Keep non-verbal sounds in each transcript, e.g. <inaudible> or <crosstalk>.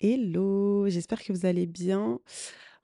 Hello, j'espère que vous allez bien.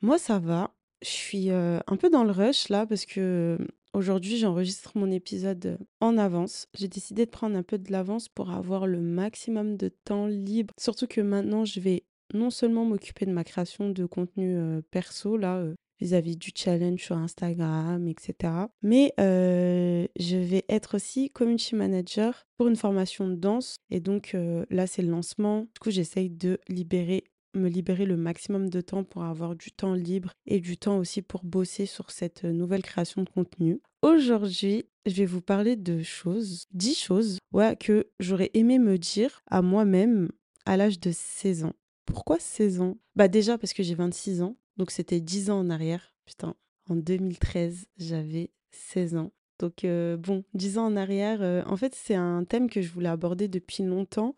Moi, ça va. Je suis un peu dans le rush là parce que euh, aujourd'hui, j'enregistre mon épisode en avance. J'ai décidé de prendre un peu de l'avance pour avoir le maximum de temps libre. Surtout que maintenant, je vais non seulement m'occuper de ma création de contenu perso là, vis-à-vis du challenge sur Instagram, etc. Mais euh, je vais être aussi community manager pour une formation de danse. Et donc euh, là, c'est le lancement. Du coup, j'essaye de libérer me libérer le maximum de temps pour avoir du temps libre et du temps aussi pour bosser sur cette nouvelle création de contenu. Aujourd'hui, je vais vous parler de choses, 10 choses, ouais, que j'aurais aimé me dire à moi-même à l'âge de 16 ans. Pourquoi 16 ans? Bah déjà parce que j'ai 26 ans, donc c'était 10 ans en arrière. Putain, en 2013, j'avais 16 ans. Donc euh, bon, 10 ans en arrière, euh, en fait c'est un thème que je voulais aborder depuis longtemps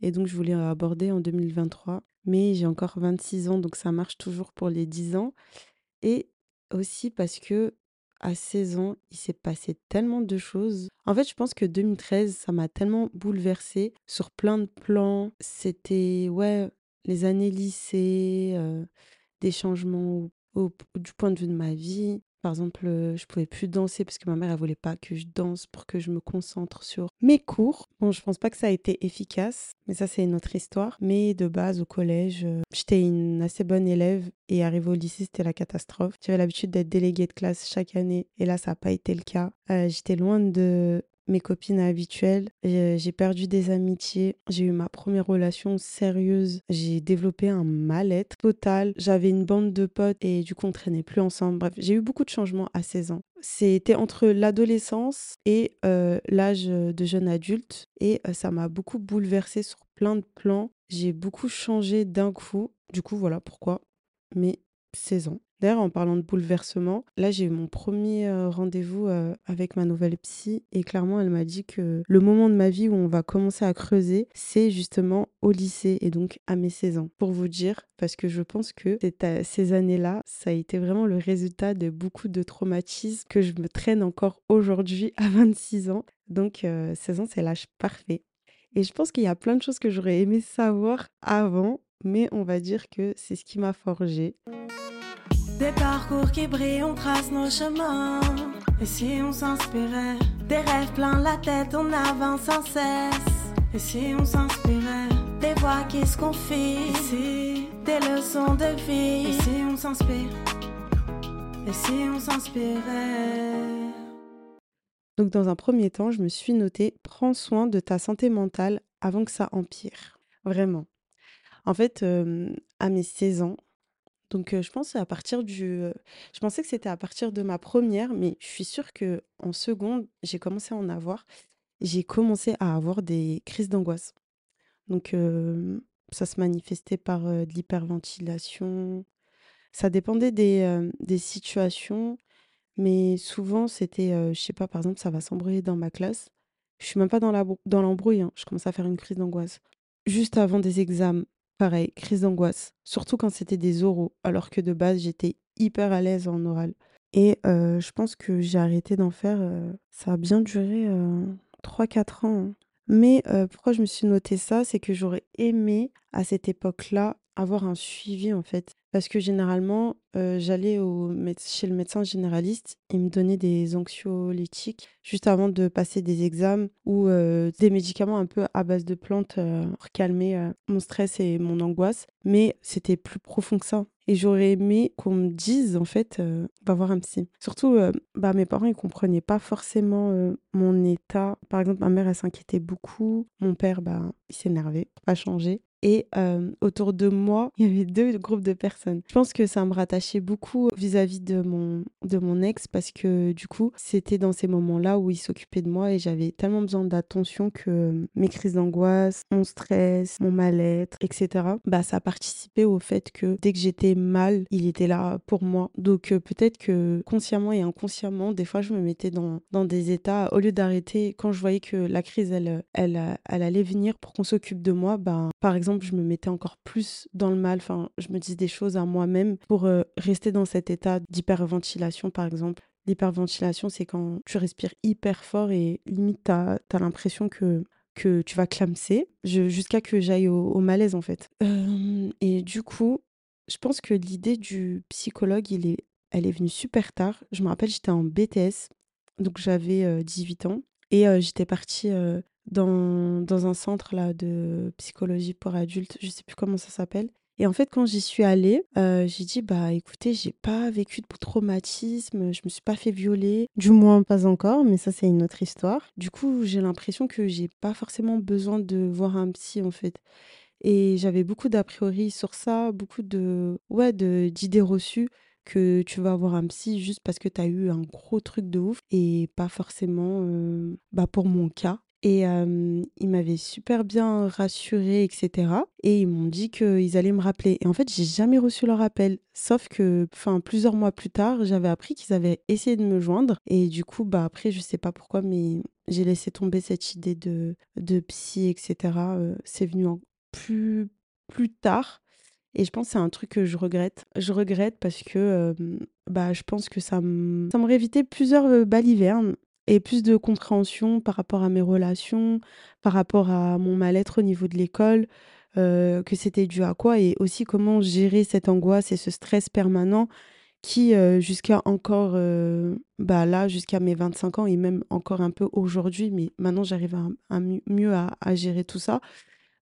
et donc je voulais aborder en 2023. Mais j'ai encore 26 ans, donc ça marche toujours pour les 10 ans. Et aussi parce que à 16 ans, il s'est passé tellement de choses. En fait, je pense que 2013, ça m'a tellement bouleversée sur plein de plans. C'était, ouais, les années lycée, euh, des changements du point de vue de ma vie. Par exemple, euh, je pouvais plus danser parce que ma mère, elle voulait pas que je danse pour que je me concentre sur mes cours. Bon, je pense pas que ça a été efficace, mais ça, c'est une autre histoire. Mais de base, au collège, euh, j'étais une assez bonne élève et arrivé au lycée, c'était la catastrophe. J'avais l'habitude d'être déléguée de classe chaque année et là, ça n'a pas été le cas. Euh, j'étais loin de mes copines habituelles. J'ai j'ai perdu des amitiés. J'ai eu ma première relation sérieuse. J'ai développé un mal-être total. J'avais une bande de potes et du coup, on traînait plus ensemble. Bref, j'ai eu beaucoup de changements à 16 ans. C'était entre l'adolescence et euh, l'âge de jeune adulte et euh, ça m'a beaucoup bouleversée sur plein de plans. J'ai beaucoup changé d'un coup. Du coup, voilà pourquoi. Mais 16 ans. D'ailleurs, en parlant de bouleversement, là, j'ai eu mon premier euh, rendez-vous euh, avec ma nouvelle psy et clairement, elle m'a dit que le moment de ma vie où on va commencer à creuser, c'est justement au lycée et donc à mes 16 ans. Pour vous dire, parce que je pense que ces années-là, ça a été vraiment le résultat de beaucoup de traumatismes que je me traîne encore aujourd'hui à 26 ans. Donc, euh, 16 ans, c'est l'âge parfait. Et je pense qu'il y a plein de choses que j'aurais aimé savoir avant, mais on va dire que c'est ce qui m'a forgé. Des parcours qui brillent, on trace nos chemins. Et si on s'inspirait Des rêves plein la tête, on avance sans cesse. Et si on s'inspirait Des voix qui se confient. Si Des leçons de vie. Et si on s'inspire Et si on s'inspirait Donc dans un premier temps, je me suis notée, prends soin de ta santé mentale avant que ça empire. Vraiment. En fait, euh, à mes 16 ans, donc je pense à partir du... je pensais que c'était à partir de ma première, mais je suis sûre que en seconde, j'ai commencé à en avoir. J'ai commencé à avoir des crises d'angoisse. Donc ça se manifestait par de l'hyperventilation. Ça dépendait des, des situations. Mais souvent, c'était, heu, je sais pas, par exemple, ça va s'embrouiller dans ma classe. Je suis même pas dans la l'embrouille, hein, je commence à faire une crise d'angoisse. Juste avant des examens, pareil, crise d'angoisse. Surtout quand c'était des oraux, alors que de base, j'étais hyper à l'aise en oral. Et heu, je pense que j'ai arrêté d'en faire, heu, ça a bien duré, heu, 3-4 ans, hein. Mais heu, pourquoi je me suis noté ça? C'est que j'aurais aimé, à cette époque-là, avoir un suivi, en fait. Parce que généralement, heu, j'allais chez le médecin généraliste, il me donnait des anxiolytiques juste avant de passer des examens ou, heu, des médicaments un peu à base de plantes, heu, pour calmer, mon stress et mon angoisse. Mais c'était plus profond que ça et j'aurais aimé qu'on me dise en fait, «Va voir un psy». Surtout, bah, mes parents, ils comprenaient pas forcément, mon état. Par exemple, ma mère, elle s'inquiétait beaucoup. Mon père, bah, il s'énervait, pas changé et hem, autour de moi, <laughs> il y avait 2 groupes de personnes. Je pense que ça me rattachait beaucoup vis-à-vis de mon de mon ex parce que du coup, c'était dans ces moments-là où il s'occupait de moi et j'avais tellement besoin d'attention que, hem, mes crises d'angoisse, mon stress, mon mal-être et cetera, bah, ça participait au fait que dès que j'étais mal, il était là pour moi. Donc heu, peut-être que consciemment et inconsciemment, des fois, je me mettais dans dans des états au lieu d'arrêter quand je voyais que la crise, elle, elle, elle allait venir pour qu'on s'occupe de moi, ben, par exemple, je me mettais encore plus dans le mal. Enfin, je me disais des choses à moi-même pour, heu, rester dans cet état d'hyperventilation, par exemple. L'hyperventilation, c'est quand tu respires hyper fort et limite, tu as l'impression que que tu vas clamser jusqu'à que j'aille au, malaise en fait. et du coup, je pense que l'idée du psychologue, il est, elle est venue super tard. Je me rappelle, j'étais en BTS, donc j'avais 18 ans. Et j'étais partie dans, dans un centre là, de psychologie pour adultes, je sais plus comment ça s'appelle. Et en fait, quand j'y suis allée, j'ai dit bah écoutez, j'ai pas vécu de traumatisme, je me suis pas fait violer, du moins pas encore, mais ça c'est une autre histoire. Du coup, j'ai l'impression que j'ai pas forcément besoin de voir un psy en fait. Et j'avais beaucoup d'a priori sur ça, beaucoup de ouais, de d'idées reçues que tu vas avoir un psy juste parce que tu as eu un gros truc de ouf et pas forcément bah pour mon cas. Et ils m'avaient super bien rassurée, etc. Et ils m'ont dit qu'ils allaient me rappeler. Et en fait, j'ai jamais reçu leur appel. Sauf que, enfin, plusieurs mois plus tard, j'avais appris qu'ils avaient essayé de me joindre. Et du coup, bah après, je sais pas pourquoi, mais j'ai laissé tomber cette idée de, de psy, etc. c'est venu en plus, plus tard. Et je pense que c'est un truc que je regrette. Je regrette parce que bah, je pense que ça m'aurait évité plusieurs balivernes et plus de compréhension par rapport à mes relations, par rapport à mon mal-être au niveau de l'école, que c'était dû à quoi et aussi comment gérer cette angoisse et ce stress permanent qui, jusqu'à encore, bah là, jusqu'à mes 25 ans et même encore un peu aujourd'hui, mais maintenant j'arrive à, mieux à, à, gérer tout ça,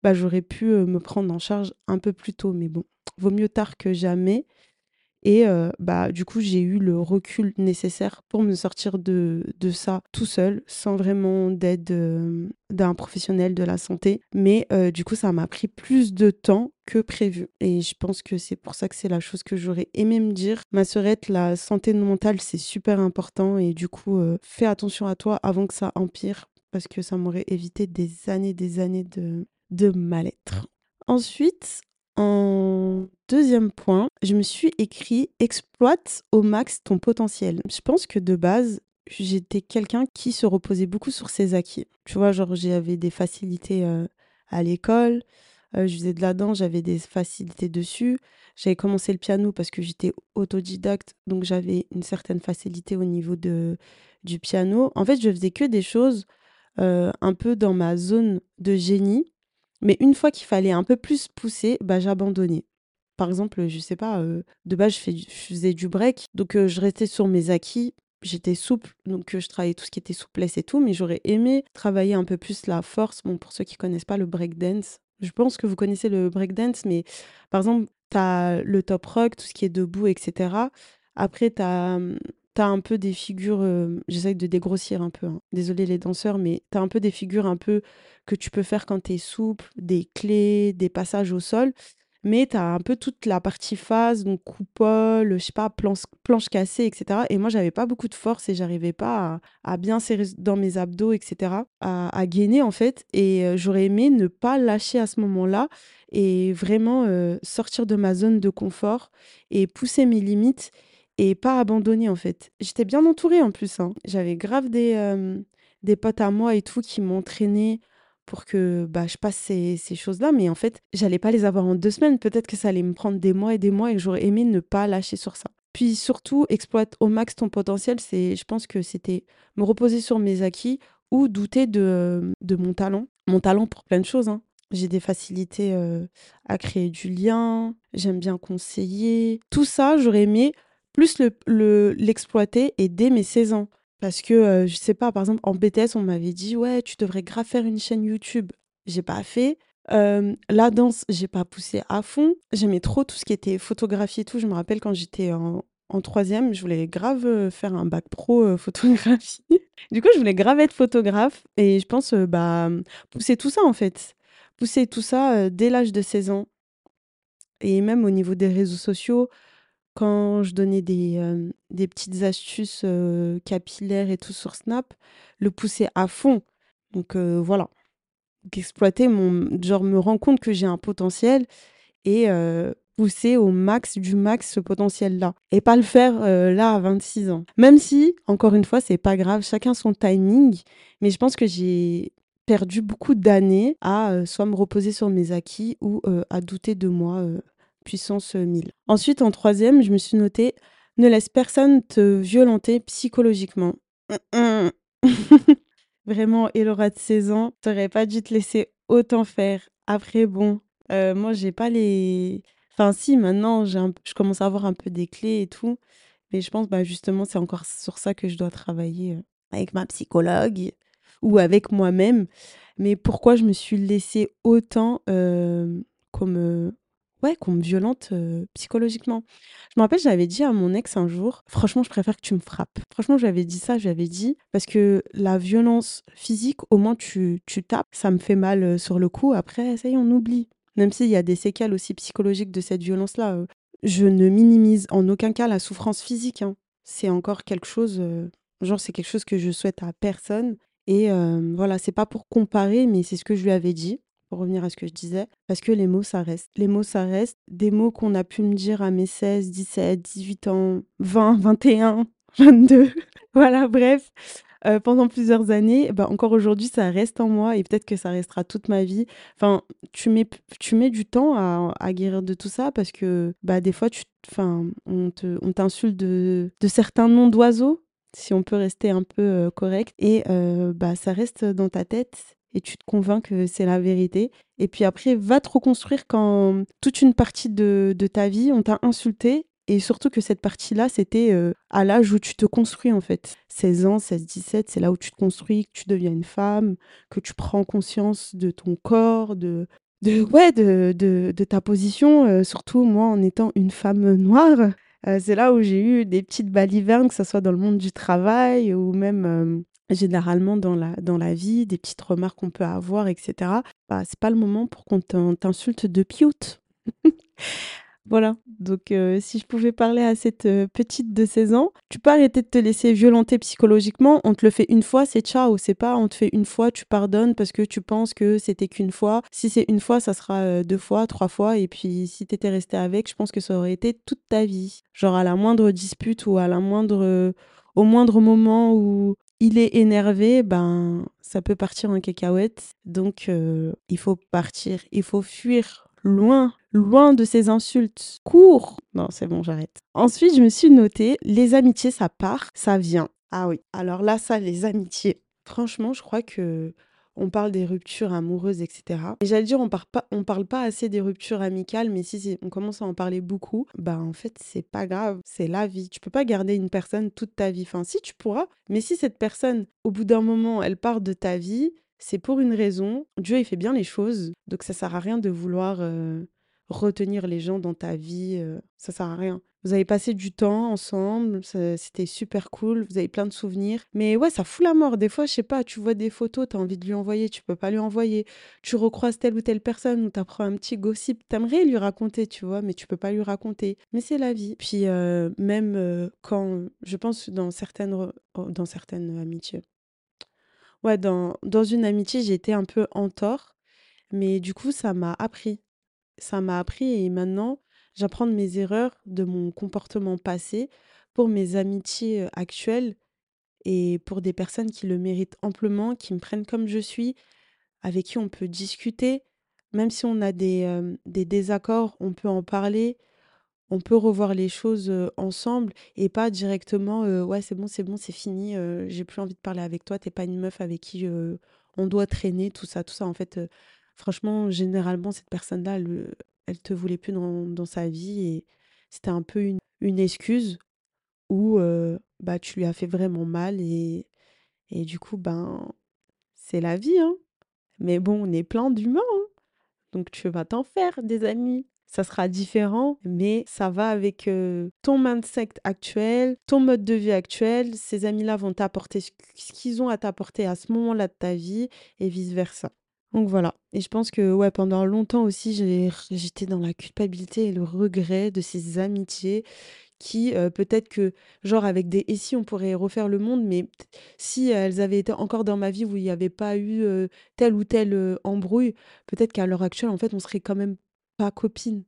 bah, j'aurais pu me prendre en charge un peu plus tôt. Mais bon, vaut mieux tard que jamais. Et bah, du coup, j'ai eu le recul nécessaire pour me sortir de, de ça tout seul, sans vraiment d'aide d'un professionnel de la santé. Mais du coup, ça m'a pris plus de temps que prévu. Et je pense que c'est pour ça que c'est la chose que j'aurais aimé me dire. Ma sœurette, la santé mentale, c'est super important. Et du coup, fais attention à toi avant que ça empire, parce que ça m'aurait évité des années, des années de, de mal-être. Ensuite, en deuxième point, je me suis écrit exploite au max ton potentiel. Je pense que de base, j'étais quelqu'un qui se reposait beaucoup sur ses acquis. Tu vois, genre j'avais des facilités euh, à l'école, euh, je faisais de la danse, j'avais des facilités dessus. J'avais commencé le piano parce que j'étais autodidacte, donc j'avais une certaine facilité au niveau de, du piano. En fait, je faisais que des choses euh, un peu dans ma zone de génie mais une fois qu'il fallait un peu plus pousser, bah, j'abandonnais. Par exemple, je sais pas, de base, je, faisais du break, donc je restais sur mes acquis. J'étais souple, donc je travaillais tout ce qui était souplesse et tout, mais j'aurais aimé travailler un peu plus la force. Bon, pour ceux qui connaissent pas le break dance, je pense que vous connaissez le break dance, mais par exemple, tu as le top rock, tout ce qui est debout, etc. Après, tu as mmh, tu as un peu des figures, euh, j'essaie de dégrossir un peu, hein. désolé les danseurs, mais tu as un peu des figures un peu que tu peux faire quand tu es souple, des clés, des passages au sol, mais tu as un peu toute la partie phase, donc coupole, je sais pas, planche, cassée, etc. Et moi, j'avais pas beaucoup de force et j'arrivais pas à, bien serrer dans mes abdos, etc., à, à gainer en fait. Et euh, j'aurais aimé ne pas lâcher à ce moment-là et vraiment euh, sortir de ma zone de confort et pousser mes limites et pas abandonner en fait. J'étais bien entourée en plus. Hein. J'avais grave des, des potes à moi et tout qui m'entraînaient pour que bah, je passe ces, choses-là. Mais en fait, j'allais pas les avoir en deux semaines. Peut-être que ça allait me prendre des mois et des mois et que j'aurais aimé ne pas lâcher sur ça. Puis surtout, exploite au max ton potentiel. C'est, je pense que c'était me reposer sur mes acquis ou douter de, de mon talent. Mon talent pour plein de choses. Hein. J'ai des facilités à créer du lien, j'aime bien conseiller. Tout ça, j'aurais aimé plus le, l'exploiter et dès mes 16 ans. Parce que, euh, je sais pas, par exemple, en BTS, on m'avait dit, ouais, tu devrais grave faire une chaîne YouTube. J'ai pas fait. la danse, j'ai pas poussé à fond. J'aimais trop tout ce qui était photographie et tout. Je me rappelle quand j'étais en, en troisième, je voulais grave euh, faire un bac pro euh, <laughs> photographie. du coup, je voulais grave être photographe. Et je pense, bah, pousser tout ça, en fait. Pousser tout ça dès l'âge de 16 ans. Et même au niveau des réseaux sociaux, quand je donnais des, des petites astuces capillaires et tout sur Snap, le pousser à fond. Donc voilà. exploiter mon. Genre me rendre compte que j'ai un potentiel et pousser au max du max ce potentiel-là. Et pas le faire là à 26 ans. Même si, encore une fois, c'est pas grave, chacun son timing. Mais je pense que j'ai perdu beaucoup d'années à soit me reposer sur mes acquis ou à douter de moi puissance 1000. Ensuite, en troisième, je me suis noté ne laisse personne te violenter psychologiquement. <laughs> Vraiment, Elora de 16 ans, tu pas dû te laisser autant faire. Après, bon, heu, moi, j'ai pas les enfin si, maintenant, je commence à avoir un peu des clés et tout, mais je pense, bah, justement, c'est encore sur ça que je dois travailler, heu, avec ma psychologue ou avec moi-même. Mais pourquoi je me suis laissée autant, hem, comme, ouais, comme violente, heu, psychologiquement? Je me rappelle, j'avais dit à mon ex un jour: «Franchement, je préfère que tu me frappes». Franchement, j'avais dit ça, j'avais dit parce que la violence physique, au moins tu tu tapes, ça me fait mal, sur le coup, après ça y est, on oublie. Même s'il y a des séquelles aussi psychologiques de cette violence-là, je ne minimise en aucun cas la souffrance physique, hein. C'est encore quelque chose, genre c'est quelque chose que je souhaite à personne et voilà, c'est pas pour comparer, mais c'est ce que je lui avais dit, pour revenir à ce que je disais, parce que les mots, ça reste. Les mots, ça reste. Des mots qu'on a pu me dire à mes 16, 17, 18 ans, 20, 21, 22, voilà, bref, heu, pendant plusieurs années, bah, encore aujourd'hui, ça reste en moi et peut-être que ça restera toute ma vie. Enfin, tu mets tu mets du temps à guérir de tout ça parce que, bah, des fois, tu on te on t'insulte de de certains noms d'oiseaux si on peut rester un peu, heu, correct et heu, bah, ça reste dans ta tête et tu te convaincs que c'est la vérité et puis après va te reconstruire quand toute une partie de de ta vie, on t'a insulté et surtout que cette partie-là, c'était, heu, à l'âge où tu te construis, en fait. 16 ans, 16-17, c'est là où tu te construis, que tu deviens une femme, que tu prends conscience de ton corps, de de ouais, de de de ta position, heu, surtout moi en étant une femme noire. Heu, c'est là où j'ai eu des petites balivernes, que ça soit dans le monde du travail ou même, généralement dans la dans la vie, des petites remarques qu'on peut avoir et cetera. Bah, c'est pas le moment pour qu'on t'in t'insulte de pioute. <laughs> Voilà, donc heu, si je pouvais parler à cette, heu, petite de 16 ans, tu peux arrêter de te laisser violenter psychologiquement. On te le fait une fois, c'est ciao, c'est pas on te fait une fois, tu pardonnes parce que tu penses que c'était qu'une fois. Si c'est une fois, ça sera, heu, 2 fois, 3 fois et puis si tu étais resté avec, je pense que ça aurait été toute ta vie. Genre à la moindre dispute ou à la moindre, au moindre moment où il est énervé, ben, ça peut partir en cacahuète donc heu, il faut partir, il faut fuir loin loin de ces insultes. Cours Non, c'est bon, j'arrête. Ensuite, je me suis noté, les amitiés, ça part, ça vient. Ah oui, alors là, ça, les amitiés. Franchement, je crois que on parle des ruptures amoureuses, etc. Et j'allais dire, on parle pas, on parle pas assez des ruptures amicales, mais si on commence à en parler beaucoup, bah en fait, c'est pas grave, c'est la vie. Tu peux pas garder une personne toute ta vie. Enfin, si tu pourras, mais si cette personne, au bout d'un moment, elle part de ta vie, c'est pour une raison. Dieu, il fait bien les choses, donc ça sert à rien de vouloir euh, retenir les gens dans ta vie, euh, ça sert à rien. Vous avez passé du temps ensemble, c'était super cool, vous avez plein de souvenirs. Mais ouais, ça fout la mort. Des fois, je sais pas, tu vois des photos, tu as envie de lui envoyer, tu peux pas lui envoyer. Tu recroises telle ou telle personne ou tu apprends un petit gossip, t'aimerais lui raconter, tu vois, mais tu peux pas lui raconter. Mais c'est la vie. Puis euh, même euh, quand, je pense dans certaines, dans certaines amitiés. Ouais, dans, dans une amitié, été un peu en tort, mais du coup, ça m'a appris ça m'a appris et maintenant, j'apprends de mes erreurs, de mon comportement passé pour mes amitiés, actuelles et pour des personnes qui le méritent amplement, qui me prennent comme je suis, avec qui on peut discuter. Même si on a des, des désaccords, on peut en parler, on peut revoir les choses, ensemble et pas directement, «Ouais, c'est bon, c'est bon, c'est fini, j'ai plus envie de parler avec toi, t'es pas une meuf avec qui, on doit traîner», tout ça, tout ça. En fait, Franchement, généralement, cette personne-là, elle, elle te voulait plus dans, sa vie et c'était un peu une, excuse où euh, bah, tu lui as fait vraiment mal et, et du coup, ben, c'est la vie, hein. Mais bon, on est plein d'humains, hein. donc tu vas t'en faire des amis. Ça sera différent, mais ça va avec euh, ton mindset actuel, ton mode de vie actuel. Ces amis-là vont t'apporter ce qu'ils ont à t'apporter à ce moment-là de ta vie et vice-versa. Donc voilà. Et je pense que ouais, pendant longtemps aussi, j'étais dans la culpabilité et le regret de ces amitiés qui, euh, peut-être que, genre avec des «et si» on pourrait refaire le monde, mais si elles avaient été encore dans ma vie où il n'y avait pas eu, euh, telle ou telle, euh, embrouille, peut-être qu'à l'heure actuelle, en fait, on serait quand même pas copines.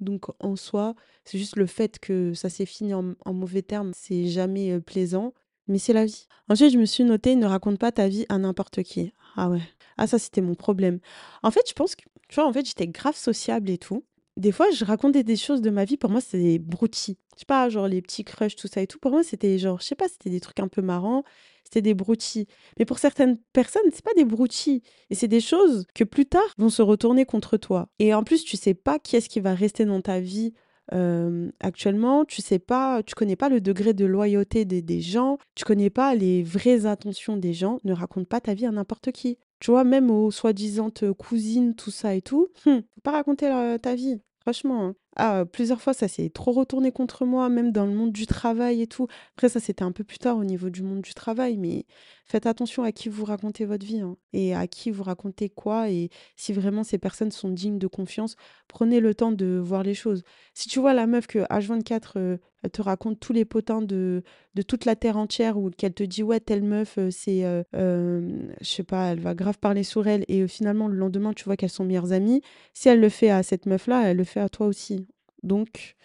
Donc en soi, c'est juste le fait que ça s'est fini en en mauvais termes, c'est jamais, plaisant, mais c'est la vie. Ensuite, je me suis notée: «Ne raconte pas ta vie à n'importe qui». Ah ouais. Ah ça, c'était mon problème. En fait, je pense que, tu vois, en fait, j'étais grave sociable et tout. Des fois, je racontais des choses de ma vie, pour moi, c'était broutilles. Je sais pas, genre les petits crushs, tout ça et tout. Pour moi, c'était genre, je sais pas, c'était des trucs un peu marrants. c'était des broutilles. Mais pour certaines personnes, c'est pas des broutilles. Et c'est des choses que plus tard vont se retourner contre toi. Et en plus, tu sais pas qui est-ce qui va rester dans ta vie euh, actuellement, tu sais pas, tu connais pas le degré de loyauté des, des gens, tu connais pas les vraies intentions des gens. Ne raconte pas ta vie à n'importe qui. Tu vois, même aux soi-disant cousines, tout ça et tout, hum, faut pas raconter ta vie. Franchement, hein. Ah, plusieurs fois, ça s'est trop retourné contre moi, même dans le monde du travail et tout. Après, ça, c'était un peu plus tard au niveau du monde du travail, mais faites attention à qui vous racontez votre vie hein, et à qui vous racontez quoi. Et si vraiment ces personnes sont dignes de confiance, prenez le temps de voir les choses. Si tu vois la meuf que H24 euh, te raconte tous les potins de, de toute la terre entière ou qu'elle te dit ouais telle meuf c'est euh, euh, je sais pas elle va grave parler sur elle et finalement le lendemain tu vois qu'elles sont meilleures amies si elle le fait à cette meuf là elle le fait à toi aussi donc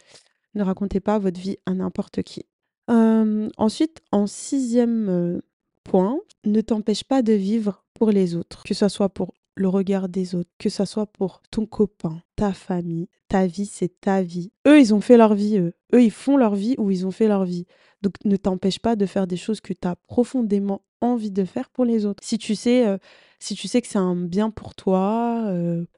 ne racontez pas votre vie à n'importe qui ensuite en sixième point ne t'empêche pas de vivre pour les autres que ce soit pour le regard des autres, que ce soit pour ton copain, ta famille, ta vie, c'est ta vie. Eux, ils ont fait leur vie, eux. Eux, ils font leur vie ou ils ont fait leur vie. Donc, ne t'empêche pas de faire des choses que tu as profondément envie de faire pour les autres. Si tu sais, si tu sais que c'est un bien pour toi,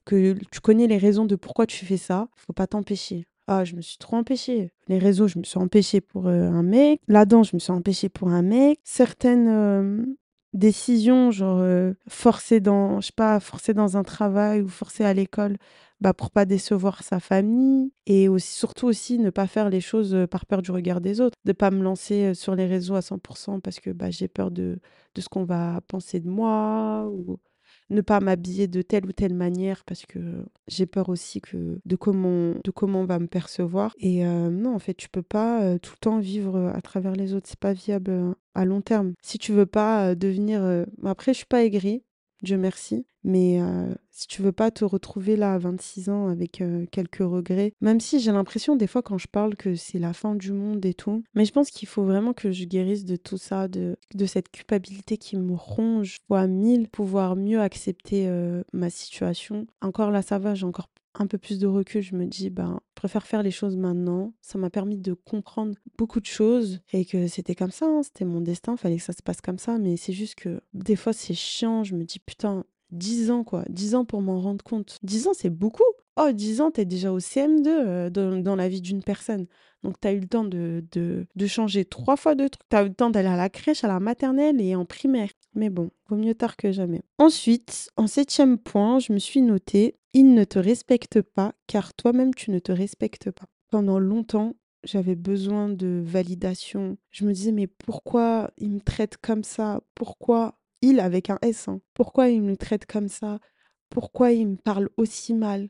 que tu connais les raisons de pourquoi tu fais ça, faut pas t'empêcher. Ah, je me suis trop empêchée. Les réseaux, je me suis empêchée pour un mec. Là-dedans, je me suis empêchée pour un mec. Certaines décisions, genre euh, forcer dans, je sais pas, forcer dans un travail ou forcer à l'école, bah, pour pas décevoir sa famille. Et aussi, surtout aussi, ne pas faire les choses par peur du regard des autres. De pas me lancer sur les réseaux à 100% parce que bah, j'ai peur de, de ce qu'on va penser de moi ou ne pas m'habiller de telle ou telle manière parce que j'ai peur aussi que de comment de comment on va me percevoir. Et euh, non en fait tu peux pas euh, tout le temps vivre euh, à travers les autres. C'est pas viable euh, à long terme. Si tu veux pas devenir après je suis pas aigrie. Dieu merci mais euh, si tu veux pas te retrouver là à 26 ans avec euh, quelques regrets même si j'ai l'impression des fois quand je parle que c'est la fin du monde et tout mais je pense qu'il faut vraiment que je guérisse de tout ça de, de cette culpabilité qui me ronge fois mille pouvoir mieux accepter euh, ma situation encore là ça va j'ai encore un peu plus de recul, je me dis, ben, je préfère faire les choses maintenant. Ça m'a permis de comprendre beaucoup de choses et que c'était comme ça, hein, c'était mon destin, fallait que ça se passe comme ça. Mais c'est juste que des fois, c'est chiant. Je me dis, putain, 10 ans, quoi. 10 ans pour m'en rendre compte. 10 ans, c'est beaucoup. Oh, 10 ans, t'es déjà au CM2 euh, dans, la vie d'une personne. Donc, t'as eu le temps de, de, de changer trois fois de trucs. T'as eu le temps d'aller à la crèche, à la maternelle et en primaire. Mais bon, vaut mieux tard que jamais. Ensuite, en septième point, je me suis noté il ne te respecte pas car toi-même tu ne te respectes pas. Pendant longtemps, j'avais besoin de validation. Je me disais mais pourquoi il me traite comme ça? Pourquoi il avec un S hein, Pourquoi il me traite comme ça? Pourquoi il me parle aussi mal?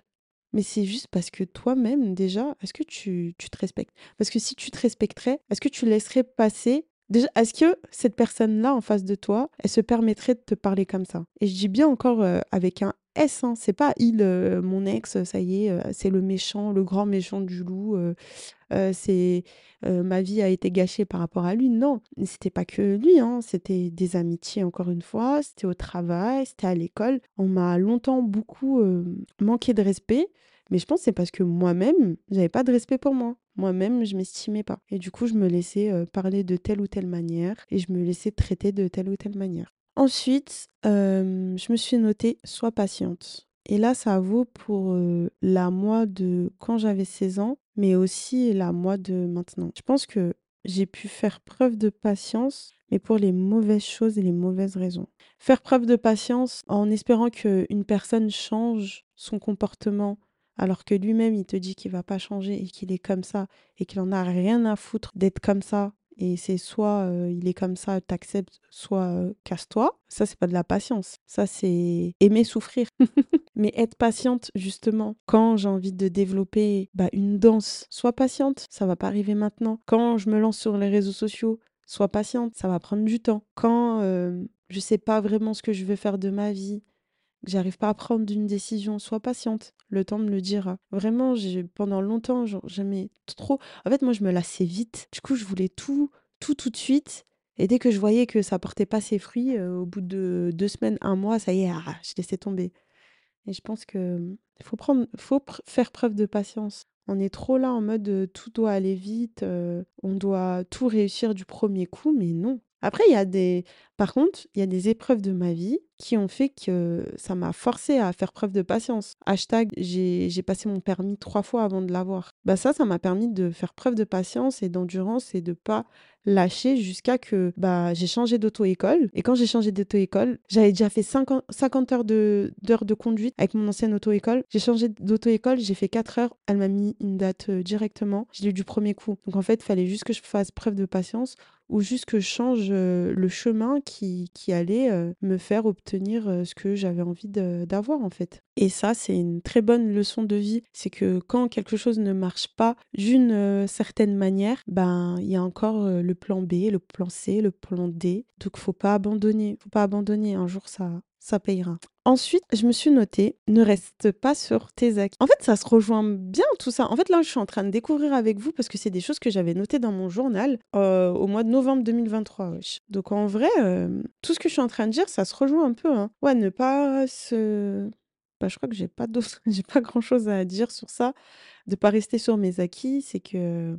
Mais c'est juste parce que toi-même, déjà, est-ce que tu, tu te respectes? Parce que si tu te respecterais, est-ce que tu laisserais passer Déjà, est-ce que cette personne-là en face de toi, elle se permettrait de te parler comme ça? Et je dis bien encore euh, avec un S, hein, c'est pas il, euh, mon ex, ça y est, euh, c'est le méchant, le grand méchant du loup, euh, euh, c'est euh, ma vie a été gâchée par rapport à lui. Non, c'était pas que lui, hein, c'était des amitiés encore une fois, c'était au travail, c'était à l'école. On m'a longtemps beaucoup euh, manqué de respect, mais je pense que c'est parce que moi-même, j'avais pas de respect pour moi. Moi-même, je m'estimais pas. Et du coup, je me laissais euh, parler de telle ou telle manière et je me laissais traiter de telle ou telle manière. Ensuite, euh, je me suis notée sois patiente. Et là, ça vaut pour euh, la moi de quand j'avais 16 ans, mais aussi la moi de maintenant. Je pense que j'ai pu faire preuve de patience, mais pour les mauvaises choses et les mauvaises raisons. Faire preuve de patience en espérant qu'une personne change son comportement alors que lui-même, il te dit qu'il va pas changer et qu'il est comme ça et qu'il en a rien à foutre d'être comme ça. Et c'est soit euh, il est comme ça, t'acceptes, soit euh, casse-toi. Ça, c'est pas de la patience. Ça, c'est aimer souffrir. <laughs> Mais être patiente, justement, quand j'ai envie de développer bah, une danse, sois patiente. Ça va pas arriver maintenant. Quand je me lance sur les réseaux sociaux, sois patiente. Ça va prendre du temps. Quand euh, je sais pas vraiment ce que je veux faire de ma vie, j'arrive pas à prendre une décision, sois patiente. Le temps me le dira. Vraiment, j'ai pendant longtemps, genre, j'aimais trop. En fait, moi, je me lassais vite. Du coup, je voulais tout, tout, tout de suite. Et dès que je voyais que ça portait pas ses fruits, euh, au bout de deux semaines, un mois, ça y est, ah, je laissais tomber. Et je pense que faut prendre, faut faire preuve de patience. On est trop là en mode euh, tout doit aller vite, euh, on doit tout réussir du premier coup, mais non. Après, il y a des par contre, il y a des épreuves de ma vie qui ont fait que ça m'a forcé à faire preuve de patience. Hashtag, j'ai passé mon permis trois fois avant de l'avoir. Bah ça, ça m'a permis de faire preuve de patience et d'endurance et de pas lâcher jusqu'à que bah, j'ai changé d'auto-école. Et quand j'ai changé d'auto-école, j'avais déjà fait 50, 50 heures de, d'heures de conduite avec mon ancienne auto-école. J'ai changé d'auto-école, j'ai fait 4 heures. Elle m'a mis une date euh, directement. Je l'ai eu du premier coup. Donc en fait, il fallait juste que je fasse preuve de patience ou juste que je change euh, le chemin qui, qui allait euh, me faire obtenir euh, ce que j'avais envie d'avoir en fait. Et ça, c'est une très bonne leçon de vie. C'est que quand quelque chose ne marche pas d'une certaine manière, ben il y a encore le plan B, le plan C, le plan D. Donc faut pas abandonner. Faut pas abandonner. Un jour, ça, ça payera. Ensuite, je me suis notée, ne reste pas sur tes acquis. En fait, ça se rejoint bien tout ça. En fait, là, je suis en train de découvrir avec vous parce que c'est des choses que j'avais notées dans mon journal euh, au mois de novembre 2023. wesh. Donc en vrai, euh, tout ce que je suis en train de dire, ça se rejoint un peu. hein. Ouais, ne pas se... Bah, je crois que j'ai pas <laughs> j'ai pas grand-chose à dire sur ça. De pas rester sur mes acquis, c'est que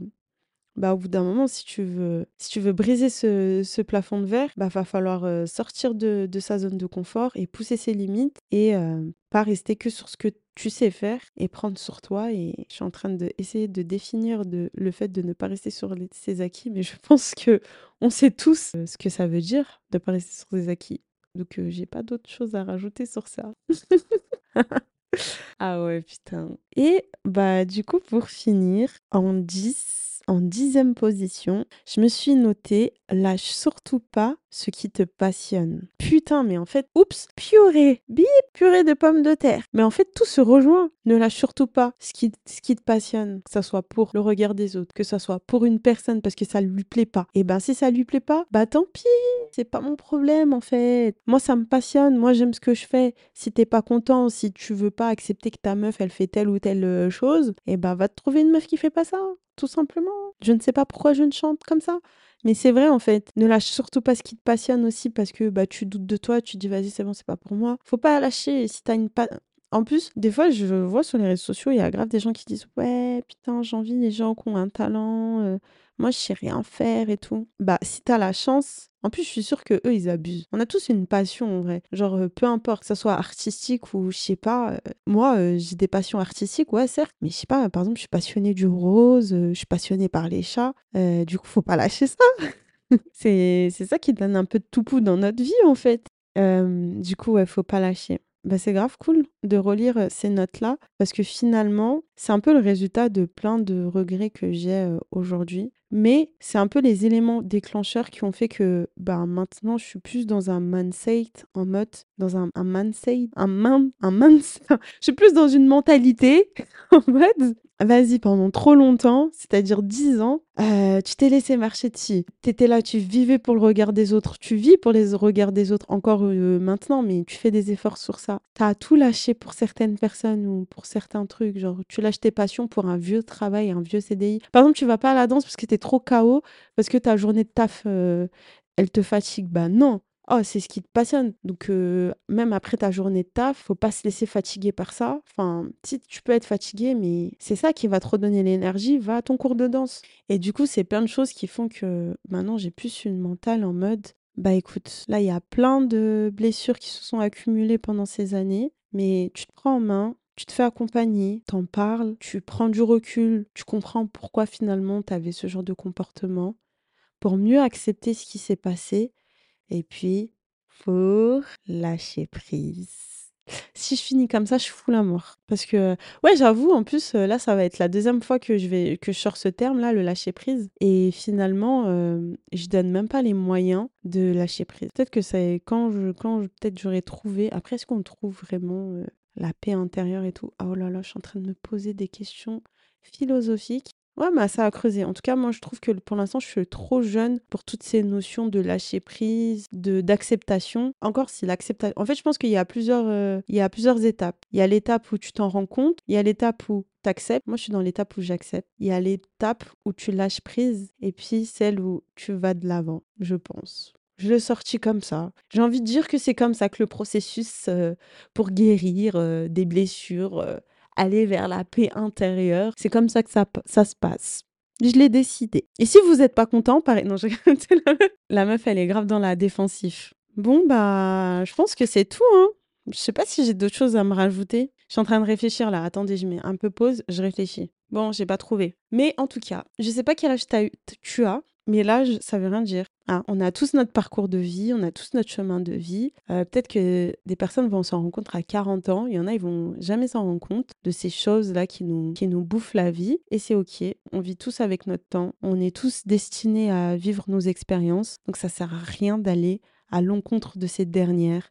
bah, au bout d'un moment, si tu veux, si tu veux briser ce, ce plafond de verre, bah, va falloir sortir de, de sa zone de confort et pousser ses limites et euh, pas rester que sur ce que tu sais faire et prendre sur toi. Et je suis en train d'essayer de définir de, le fait de ne pas rester sur les- ses acquis, mais je <laughs> pense que on sait tous ce que ça veut dire de pas rester sur ses acquis. Donc, euh, j'ai pas d'autre chose à rajouter sur ça. <laughs> Ah ouais, putain. Et bah du coup, pour finir, en 10, en dixième position, je me suis notée lâche surtout pas ce qui te passionne. Putain, mais en fait, oups, purée, bip, purée de pommes de terre. Mais en fait, tout se rejoint. Ne lâche surtout pas ce qui, te passionne, que ça soit pour le regard des autres, que ça soit pour une personne parce que ça lui plaît pas. Et ben si ça lui plaît pas, bah tant pis, c'est pas mon problème en fait. Moi ça me passionne, moi j'aime ce que je fais. Si t'es pas content, si tu veux pas accepter que ta meuf elle fait telle ou telle euh, chose, et ben va te trouver une meuf qui fait pas ça, tout simplement. Je ne sais pas pourquoi je ne chante comme ça. Mais c'est vrai en fait, ne lâche surtout pas ce qui te passionne aussi parce que bah tu doutes de toi, tu dis vas-y c'est bon c'est pas pour moi. Faut pas lâcher si t'as une pa- en plus, des fois, je vois sur les réseaux sociaux, il y a grave des gens qui disent Ouais, putain, j'envie les gens qui ont un talent. euh, moi, je sais rien faire et tout. Bah, si t'as la chance. En plus, je suis sûre que eux, ils abusent. On a tous une passion, en vrai. Genre, euh, peu importe, que ça soit artistique ou je sais pas. euh, moi, euh, j'ai des passions artistiques, ouais, certes. Mais je sais pas, par exemple, je suis passionnée du rose, je suis passionnée par les chats. du coup, faut pas lâcher ça. <laughs> C'est ça qui donne un peu de toupou dans notre vie, en fait. Du coup, ouais, faut pas lâcher. Bah, c'est grave cool de relire ces notes-là parce que finalement, c'est un peu le résultat de plein de regrets que j'ai aujourd'hui. Mais c'est un peu les éléments déclencheurs qui ont fait que bah, maintenant, je suis plus dans un mindset en mode, dans un, un mindset, un man, un mindset. <laughs> Je suis plus dans une mentalité <laughs> en mode, vas-y, pendant trop longtemps, c'est-à-dire 10 ans, euh, tu t'es laissé marcher dessus. Tu étais là, tu vivais pour le regard des autres. Tu vis pour les regards des autres encore euh, maintenant, mais tu fais des efforts sur ça. Tu as tout lâché pour certaines personnes ou pour certains trucs. Genre, tu lâches tes passions pour un vieux travail, un vieux CDI. Par exemple, tu vas pas à la danse parce que tu es trop KO, parce que ta journée de taf, euh, elle te fatigue. Bah non. Oh, c'est ce qui te passionne. Donc, même après ta journée de taf, faut pas se laisser fatiguer par ça. Enfin, si tu peux être fatigué, mais c'est ça qui va te redonner l'énergie, va à ton cours de danse. Et du coup, c'est plein de choses qui font que maintenant, j'ai plus une mentale en mode, bah écoute, là, il y a plein de blessures qui se sont accumulées pendant ces années, mais tu te prends en main, tu te fais accompagner, t'en parles, tu prends du recul, tu comprends pourquoi finalement tu avais ce genre de comportement, pour mieux accepter ce qui s'est passé, et puis, pour lâcher prise. Si je finis comme ça, je fous la mort. Parce que, ouais, j'avoue, en plus, euh, là, ça va être la deuxième fois que je vais que je sors ce terme-là, le lâcher prise. Et finalement, euh, je donne même pas les moyens de lâcher prise. Peut-être que c'est quand je, peut-être j'aurais trouvé. Après, est-ce qu'on trouve vraiment euh, la paix intérieure et tout? Ah, Oh là là, je suis en train de me poser des questions philosophiques. Ouais, mais ça a creusé. En tout cas, moi, je trouve que pour l'instant, je suis trop jeune pour toutes ces notions de lâcher prise, de d'acceptation. Encore si l'acceptation. En fait, je pense qu'il y a plusieurs, euh, il y a plusieurs étapes. Il y a l'étape où tu t'en rends compte. Il y a l'étape où tu acceptes. Moi, je suis dans l'étape où j'accepte. Il y a l'étape où tu lâches prise. Et puis celle où tu vas de l'avant, je pense. Je l'ai sorti comme ça. J'ai envie de dire que c'est comme ça que le processus euh, pour guérir euh, des blessures, aller vers la paix intérieure, c'est comme ça que ça, ça se passe. Je l'ai décidé. Et si vous n'êtes pas content, pareil. Non, je... la meuf, elle est grave dans la défensif. Bon, bah, je pense que c'est tout. Hein. Je sais pas si j'ai d'autres choses à me rajouter. Je suis en train de réfléchir là. Attendez, je mets un peu pause, je réfléchis. Bon, j'ai pas trouvé. Mais en tout cas, je sais pas quel âge tu as, mais l'âge, ça veut rien dire. Ah, on a tous notre parcours de vie, on a tous notre chemin de vie. Euh, peut-être que des personnes vont s'en rendre compte à 40 ans, il y en a, ils vont jamais s'en rendre compte de ces choses-là qui nous, qui nous bouffent la vie. Et c'est OK, on vit tous avec notre temps, on est tous destinés à vivre nos expériences, donc ça sert à rien d'aller à l'encontre de ces dernières,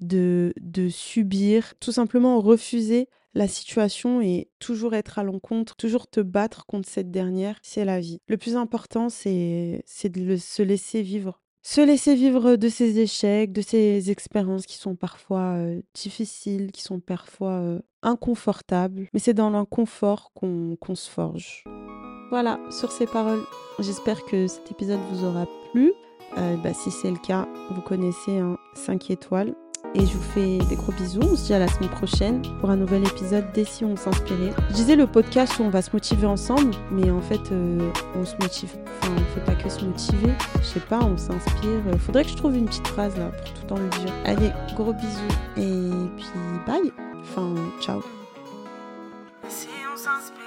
de, de subir, tout simplement refuser la situation et toujours être à l'encontre, toujours te battre contre cette dernière, c'est la vie. Le plus important, c'est de se laisser vivre. Se laisser vivre de ses échecs, de ses expériences qui sont parfois euh, difficiles, qui sont parfois euh, inconfortables. Mais c'est dans l'inconfort qu'on se forge. Voilà, sur ces paroles, j'espère que cet épisode vous aura plu. Euh, bah, si c'est le cas, vous connaissez un 5 étoiles et je vous fais des gros bisous. On se dit à la semaine prochaine pour un nouvel épisode des Si on s'inspirait. Je disais le podcast où on va se motiver ensemble, mais en fait, euh, on se motive. Enfin, on fait pas que se motiver. Je sais pas, on s'inspire. Euh, faudrait que je trouve une petite phrase là pour tout le temps le dire. Allez, gros bisous et puis bye. Enfin, ciao. S'inspire.